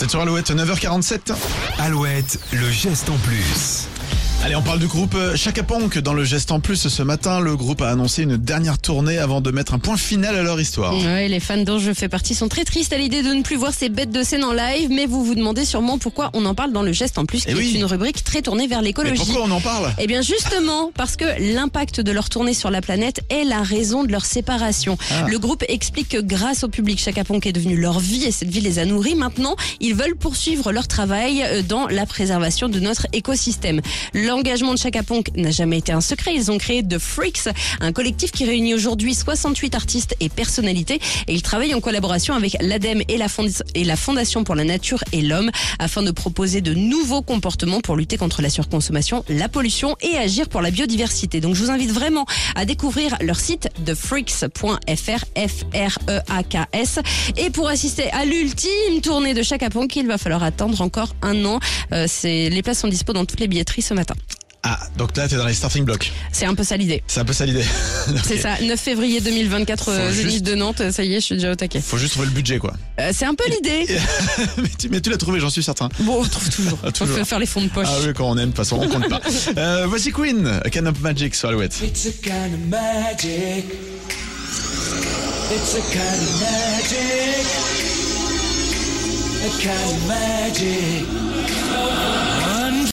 C'est sur Alouette, 9h47. Alouette, le geste en plus. Allez, on parle du groupe euh, Chaka Ponk. Dans le geste en plus ce matin, le groupe a annoncé une dernière tournée avant de mettre un point final à leur histoire. Ouais, les fans dont je fais partie sont très tristes à l'idée de ne plus voir ces bêtes de scène en live, mais vous vous demandez sûrement pourquoi on en parle dans le geste en plus, qui Eh oui. est une rubrique très tournée vers l'écologie. pourquoi on en parle? Eh bien justement, parce que l'impact de leur tournée sur la planète est la raison de leur séparation. Ah. Le groupe explique que grâce au public, Chaka Ponk est devenu leur vie et cette vie les a nourris. Maintenant, ils veulent poursuivre leur travail euh, dans la préservation de notre écosystème. L'engagement de Chaka Ponk n'a jamais été un secret. Ils ont créé The Freaks, un collectif qui réunit aujourd'hui 68 artistes et personnalités et ils travaillent en collaboration avec l'ADEME et la, Fondation pour la Nature et l'Homme afin de proposer de nouveaux comportements pour lutter contre la surconsommation, la pollution et agir pour la biodiversité. Donc je vous invite vraiment à découvrir leur site thefreaks.fr, F-R-E-A-K-S. Et pour assister à l'ultime tournée de Chaka Ponk, il va falloir attendre encore un an. Euh, les places sont dispo dans toutes les billetteries ce matin. Ah, donc là, t'es dans les starting blocks. C'est un peu ça l'idée. C'est un peu ça l'idée. C'est ça, 9 février 2024, euh, Zénith juste- de Nantes, ça y est, je suis déjà au taquet. Faut juste trouver le budget, quoi. Euh, c'est un peu l'idée. mais tu, mais tu l'as trouvé, j'en suis certain. Bon, on trouve toujours. Ah, On peut faire les fonds de poche. Ah oui, quand on aime, de toute façon, on compte pas. Euh, voici Queen, A Can of Magic sur Alouette. It's a kind of magic. It's a kind of magic. A kind of magic.